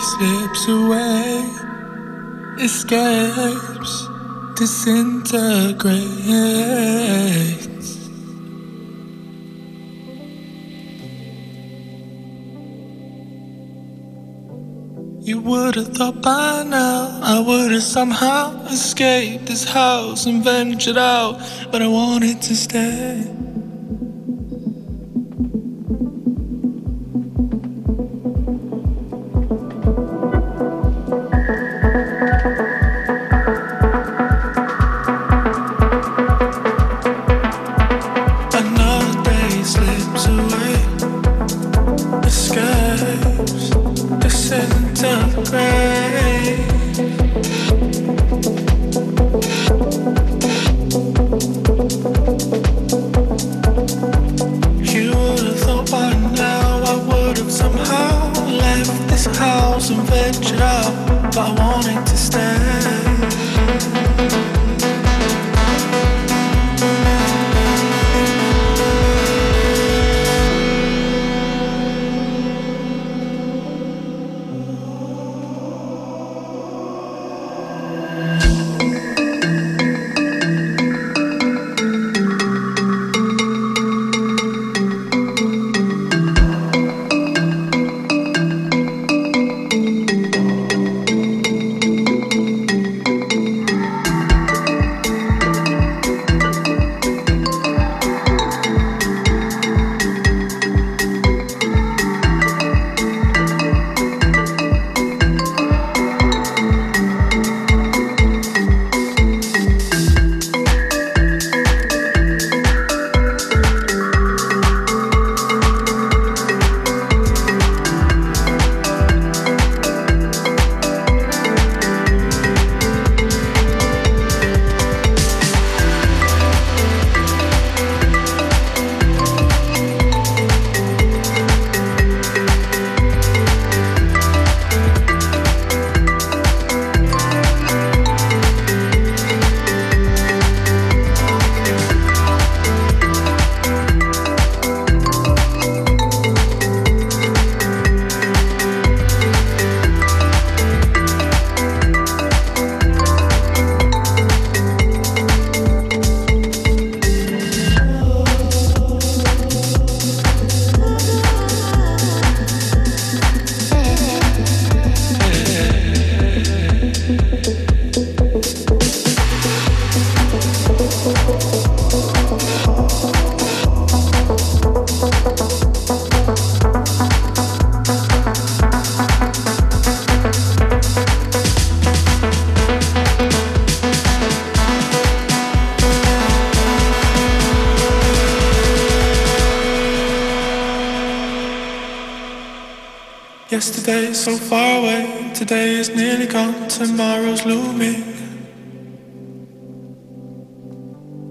slips away, escapes, disintegrates. You would have thought by now I would have somehow escaped this house and ventured out, but I wanted to stay.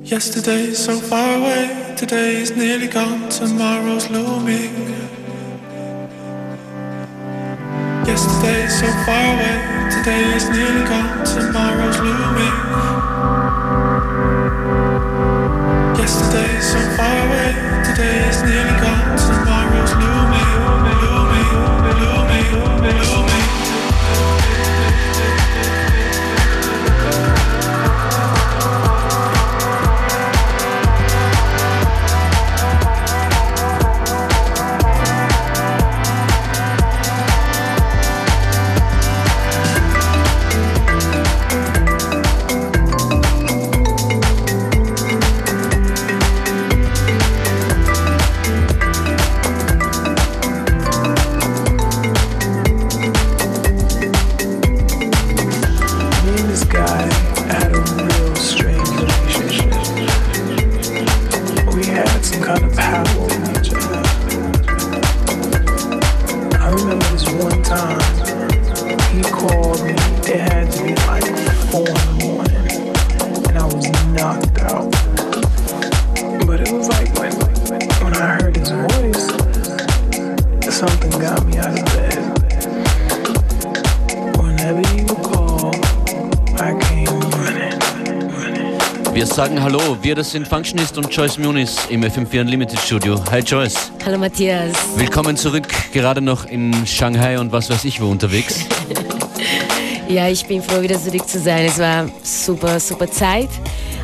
Yesterday is so far away, today is nearly gone, tomorrow's looming. Yesterday's so far away, today is nearly gone, tomorrow's looming. Yesterday is so far away, today is nearly sagen Hallo. Wir, das sind Functionist und Joyce Muniz im FM4 Unlimited Studio. Hi Joyce. Hallo Matthias. Willkommen zurück, gerade noch in Shanghai und was weiß ich wo unterwegs. ja, ich bin froh, wieder zurück zu sein. Es war super, super Zeit.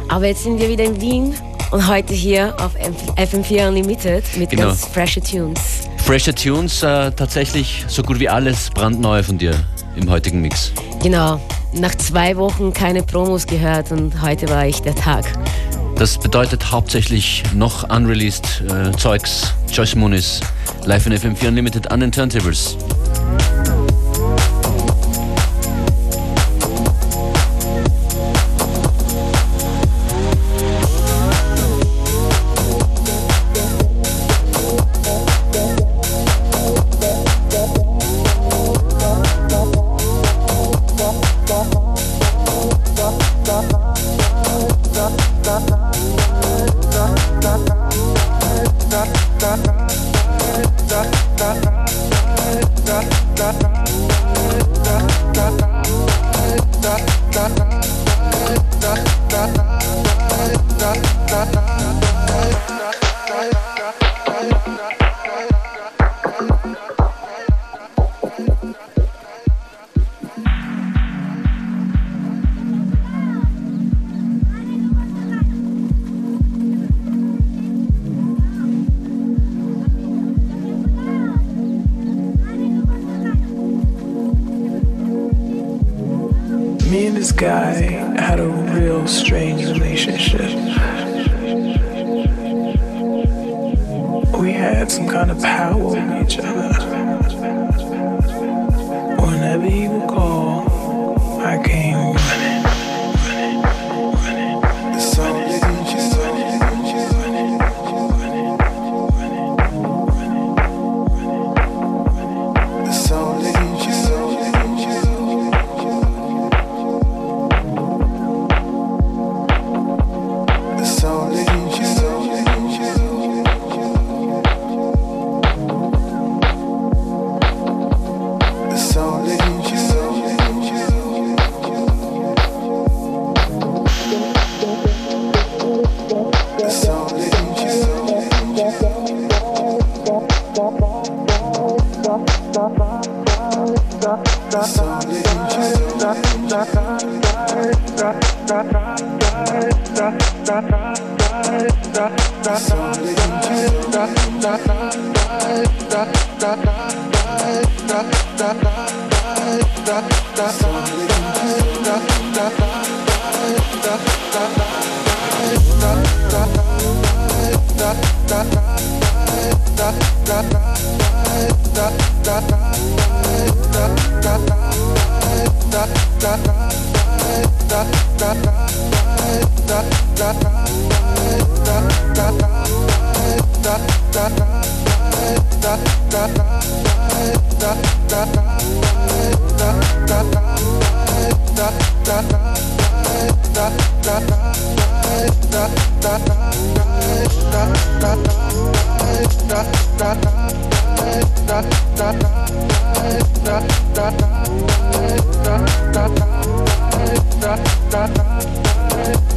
Aber jetzt sind wir wieder in Wien und heute hier auf FM4 Unlimited mit genau. ganz fresher Tunes. Fresher Tunes, äh, tatsächlich so gut wie alles brandneu von dir im heutigen Mix. Genau, nach zwei Wochen keine Promos gehört und heute war ich der Tag. Das bedeutet hauptsächlich noch unreleased äh, Zeugs. Joyce Muniz, live in FM4 Unlimited an den Turntables.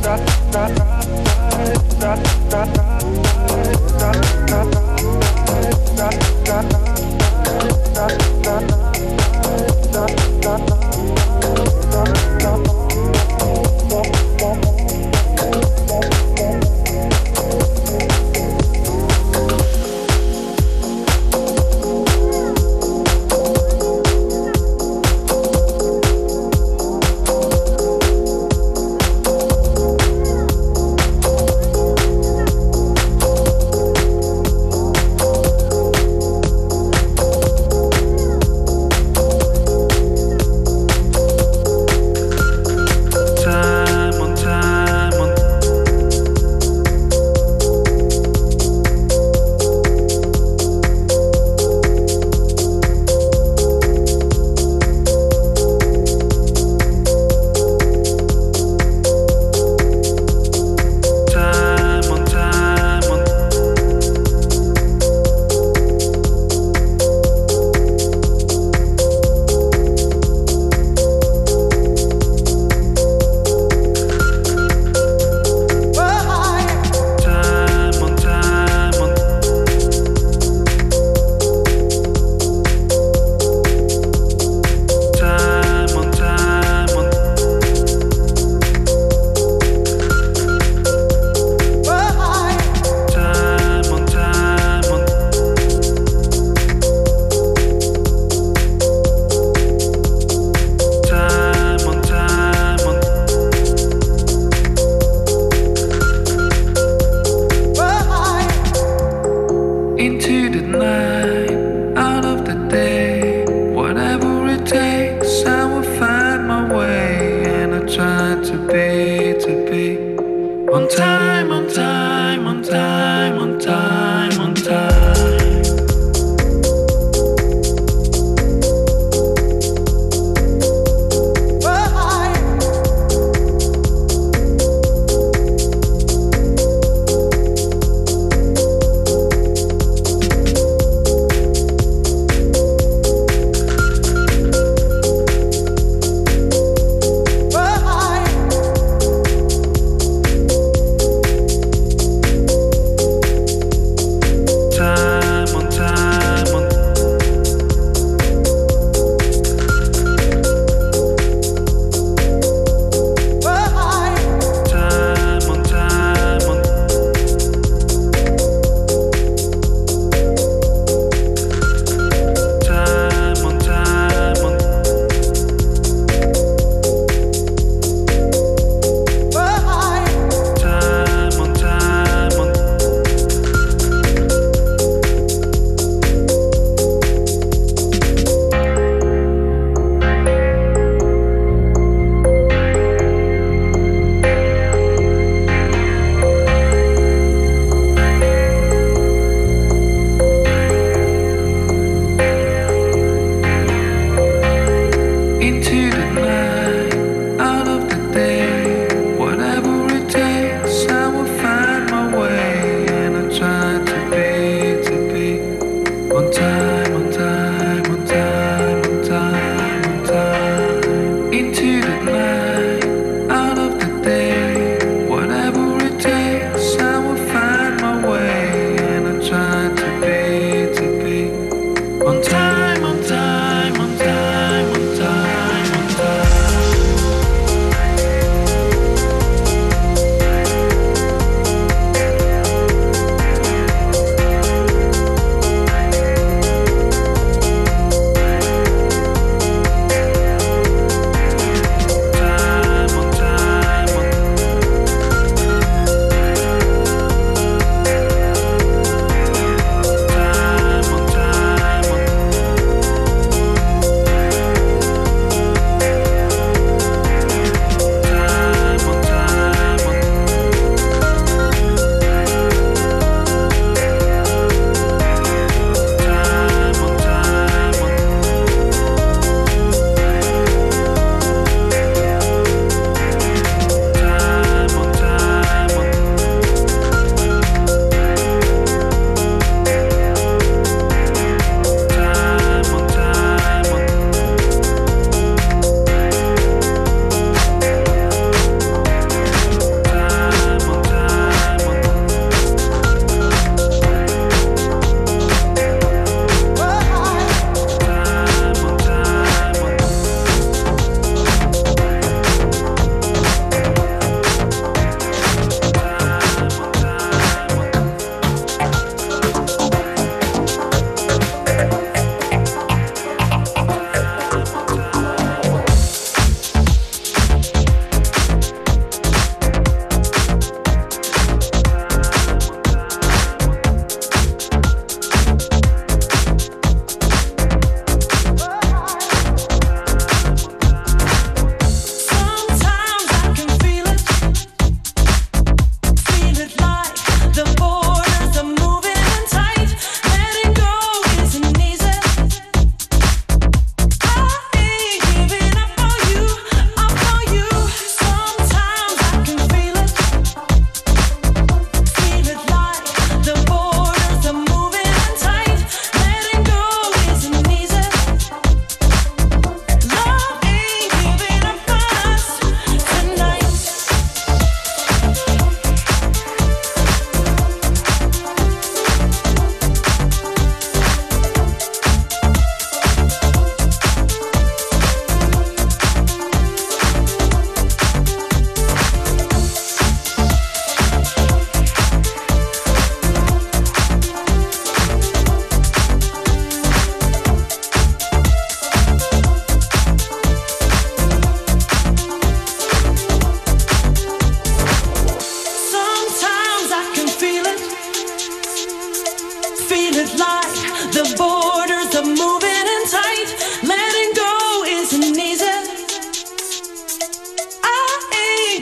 da da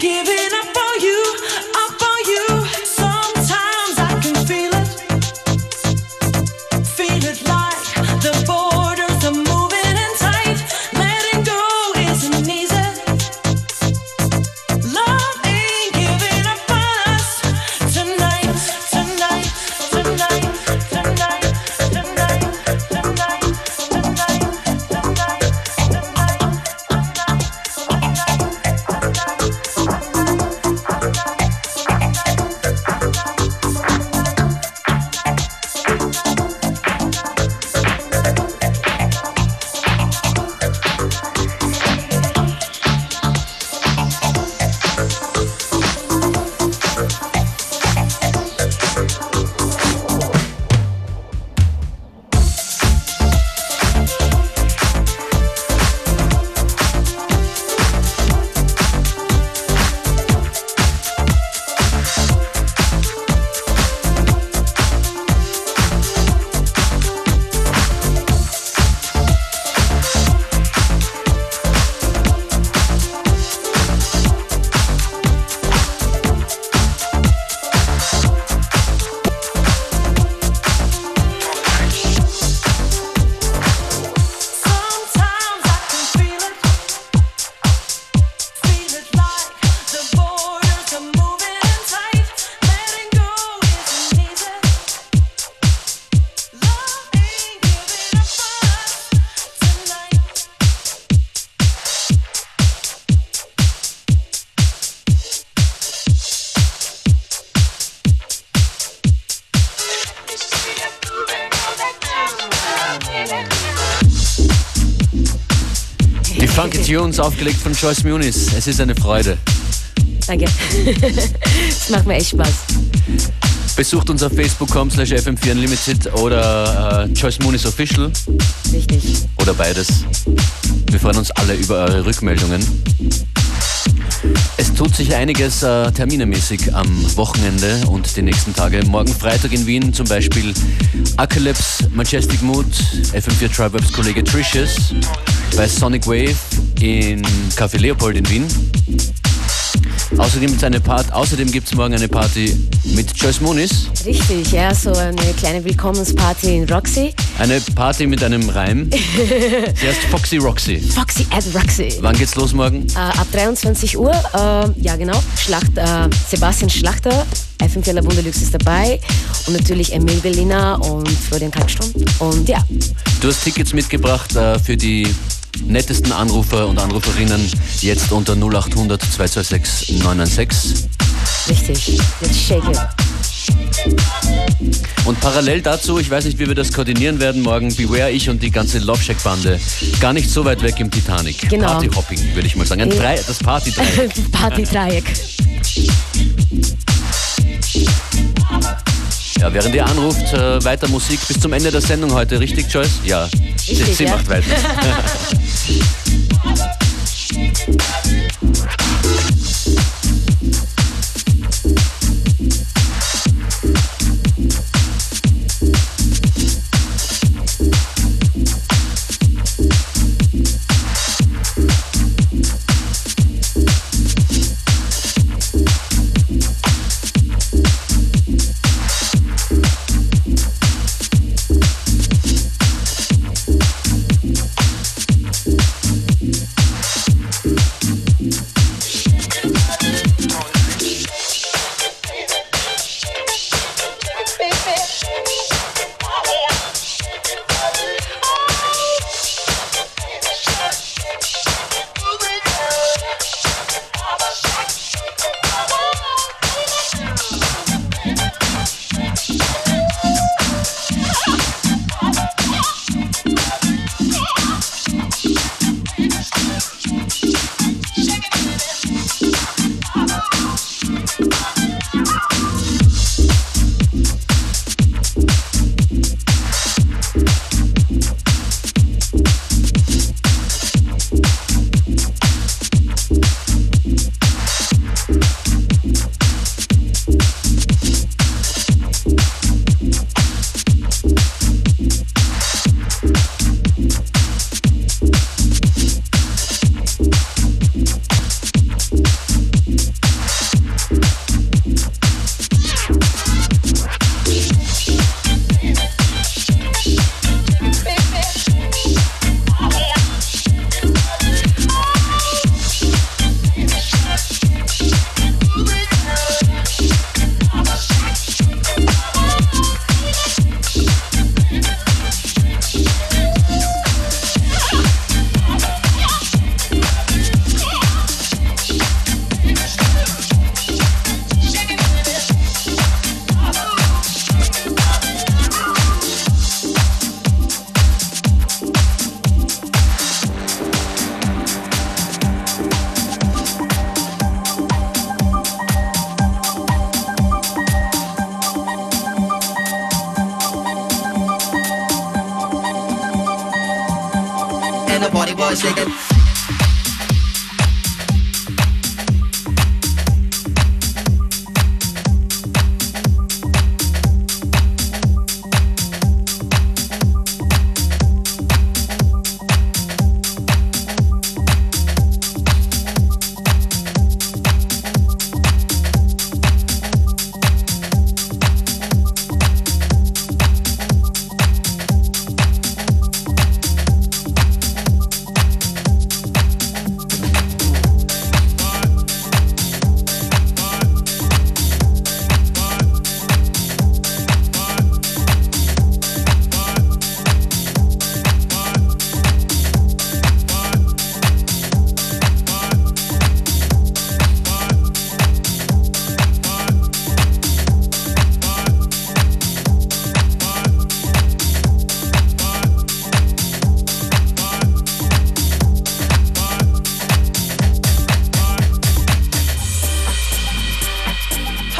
give it Funky Tunes aufgelegt von Joyce Muniz. Es ist eine Freude. Danke. Es macht mir echt Spaß. Besucht uns auf facebook.com slash fm4 unlimited oder äh, Joyce Muniz Official. Richtig. Oder beides. Wir freuen uns alle über eure Rückmeldungen. Es tut sich einiges äh, terminemäßig am Wochenende und die nächsten Tage. Morgen Freitag in Wien zum Beispiel Acalypse, Majestic Mood, FM4 Triwebs Kollege Tricious bei Sonic Wave in Café Leopold in Wien. Außerdem, eine Part, außerdem gibt es morgen eine Party mit Joyce Muniz. Richtig, ja, so eine kleine Willkommensparty in Roxy. Eine Party mit einem Reim. Sie heißt Foxy Roxy. Foxy at Roxy. Wann geht's los morgen? Äh, ab 23 Uhr, äh, ja genau. Schlacht, äh, Sebastian Schlachter, FM4 Wunderlux ist dabei und natürlich Emil Berliner und Florian Kalkstrom. Und ja. Du hast Tickets mitgebracht äh, für die nettesten Anrufer und Anruferinnen jetzt unter 0800 226 996. Richtig, jetzt shake it. Und parallel dazu, ich weiß nicht, wie wir das koordinieren werden morgen, Beware ich und die ganze Love Shack Bande. Gar nicht so weit weg im Titanic. Genau. Partyhopping, würde ich mal sagen. Ein Drei, das Party-Dreieck. Party-Dreieck. Ja, während ihr anruft, äh, weiter Musik bis zum Ende der Sendung heute, richtig, Joyce? Ja. Richtig, Sie ja. macht weiter.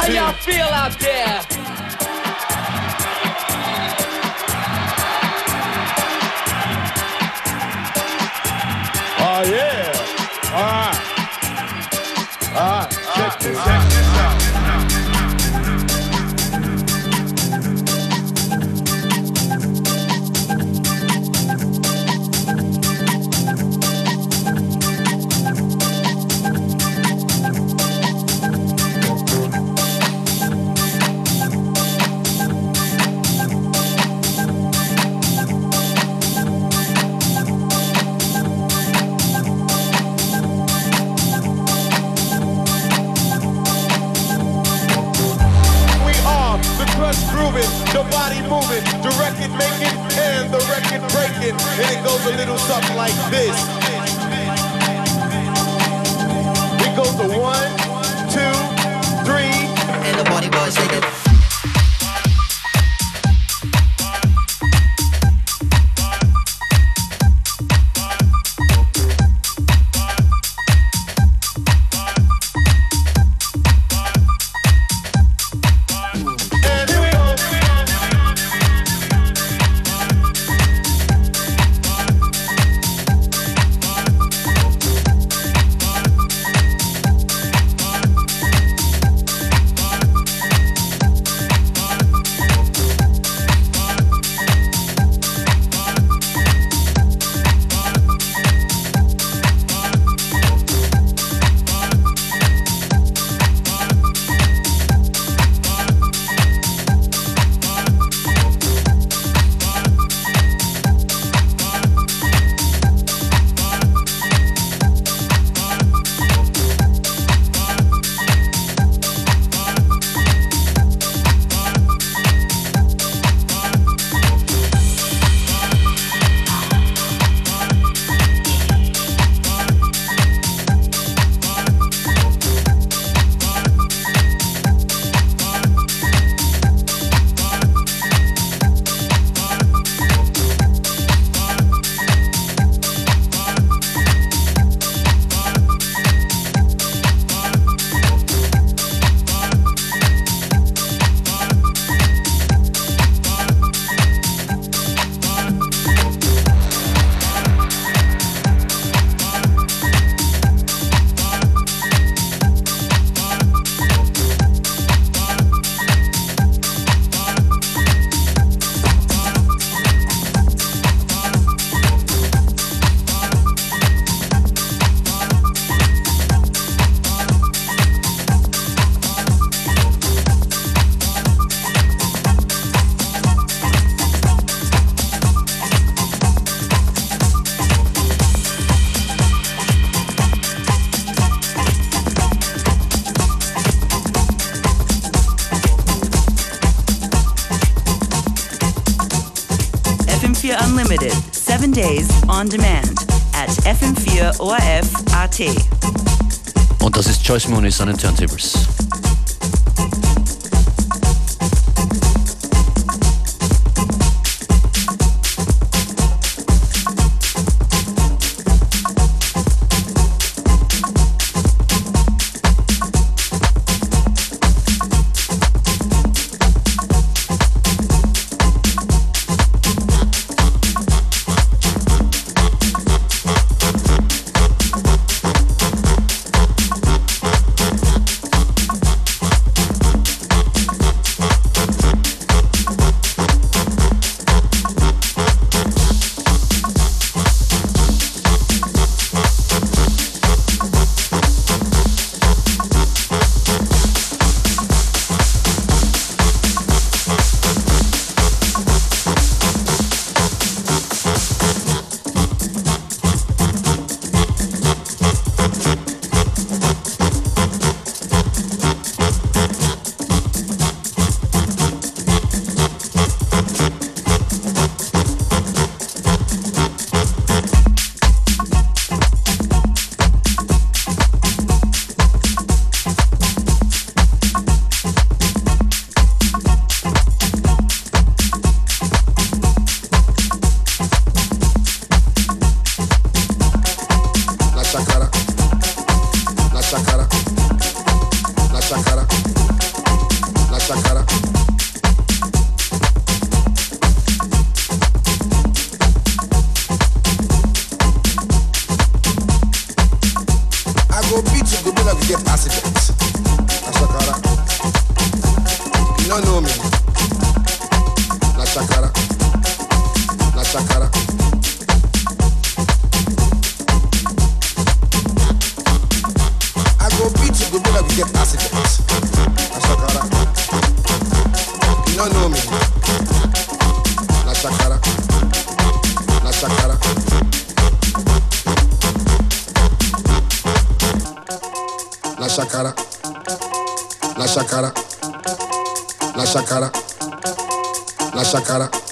I feel out there. Oh yeah. All right. All right. Check this out. goes a little something like this. It goes a one, two, three. And the body boys shake it. Und das ist Joyce Mooney den Turntables. go beat you, go be like you get accident. Na shakara. You don't know me. Na shakara. Na shakara. I go beat you, go be like you get accident. Na shakara. You don't know me. Na shakara. Na shakara. La sacara, la sacara, la sacara, la sacara.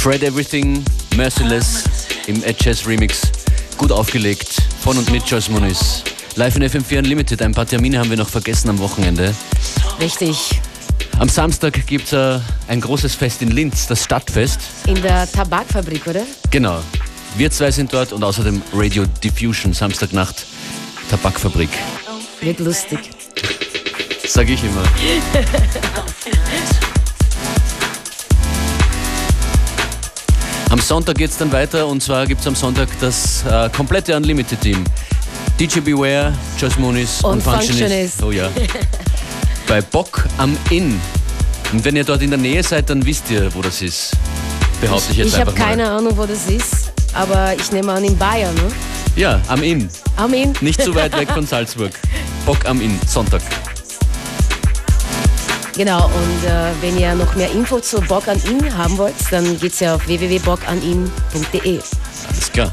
Fred Everything, Merciless im Ed Jazz Remix. Gut aufgelegt von und mit Joyce Muniz. Live in FM4 Unlimited. Ein paar Termine haben wir noch vergessen am Wochenende. Richtig. Am Samstag gibt es uh, ein großes Fest in Linz, das Stadtfest. In der Tabakfabrik, oder? Genau. Wir zwei sind dort und außerdem Radio Diffusion, Samstagnacht, Tabakfabrik. Wird lustig. Sag ich immer. Am Sonntag geht es dann weiter und zwar gibt es am Sonntag das äh, komplette Unlimited-Team. DJ Beware, Joss Muniz und, und Functionist. Functionist. Oh ja. Bei Bock am Inn. Und wenn ihr dort in der Nähe seid, dann wisst ihr, wo das ist. Behaupte ich, jetzt ich einfach Ich habe keine Ahnung, wo das ist, aber ich nehme an in Bayern, ne? Ja, am Inn. Am Inn. Nicht zu weit weg von Salzburg. Bock am Inn, Sonntag. Genau, und äh, wenn ihr noch mehr Info zu Bock an ihn haben wollt, dann geht's ja auf www.bockanin.de. Alles klar.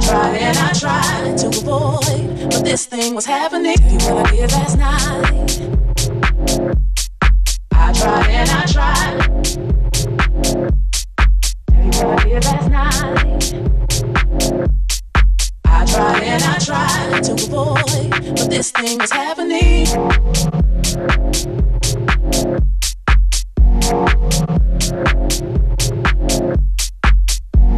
I tried and I tried to avoid but this thing was happening. You were like did last night. I tried and I tried. You last night. I tried and I tried to avoid but this thing was happening.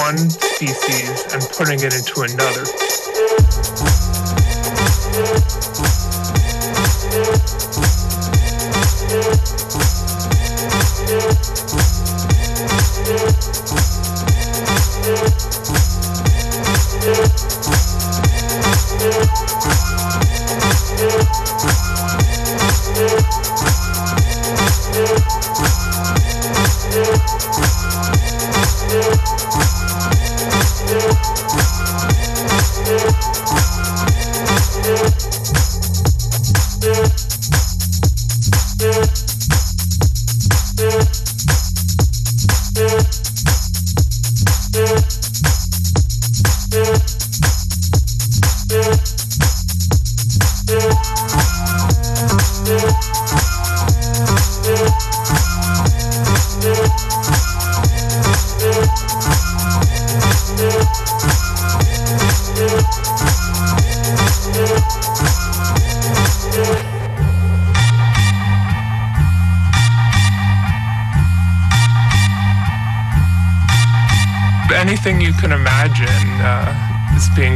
into species and putting it into another.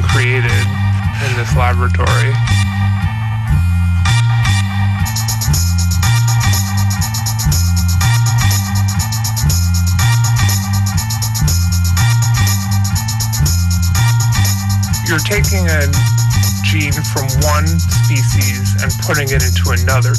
Created in this laboratory. You're taking a gene from one species and putting it into another.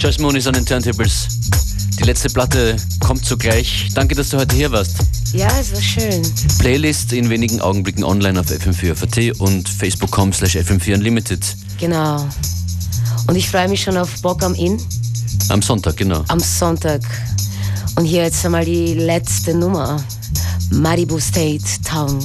Joyce Moon ist an den Turntables. Die letzte Platte kommt zugleich. Danke, dass du heute hier warst. Ja, es war schön. Playlist in wenigen Augenblicken online auf fm4.at und facebook.com slash fm4unlimited. Genau. Und ich freue mich schon auf Bock am Inn. Am Sonntag, genau. Am Sonntag. Und hier jetzt einmal die letzte Nummer. Maribu State Town.